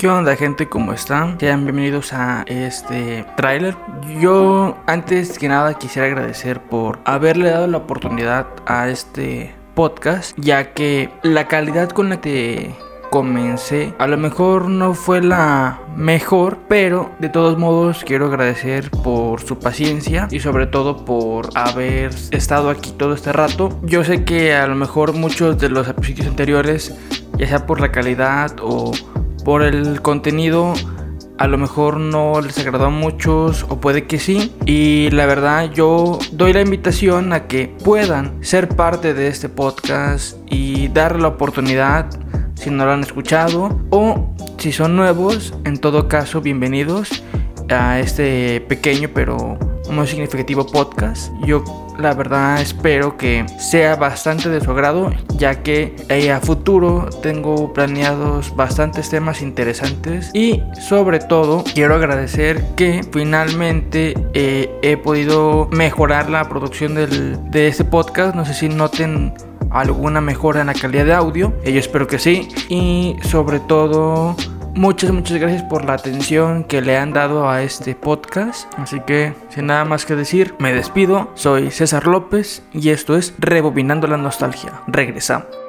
¿Qué onda gente? ¿Cómo están? Sean bienvenidos a este tráiler. Yo antes que nada quisiera agradecer por haberle dado la oportunidad a este podcast, ya que la calidad con la que comencé a lo mejor no fue la mejor, pero de todos modos quiero agradecer por su paciencia y sobre todo por haber estado aquí todo este rato. Yo sé que a lo mejor muchos de los episodios anteriores, ya sea por la calidad o por el contenido a lo mejor no les agradó a muchos o puede que sí. Y la verdad yo doy la invitación a que puedan ser parte de este podcast y dar la oportunidad si no lo han escuchado o si son nuevos, en todo caso bienvenidos a este pequeño pero muy significativo podcast. Yo la verdad espero que sea bastante de su agrado, ya que eh, a futuro tengo planeados bastantes temas interesantes y sobre todo quiero agradecer que finalmente eh, he podido mejorar la producción del, de este podcast. No sé si noten alguna mejora en la calidad de audio, yo espero que sí y sobre todo Muchas, muchas gracias por la atención que le han dado a este podcast. Así que, sin nada más que decir, me despido. Soy César López y esto es Rebobinando la Nostalgia. Regresamos.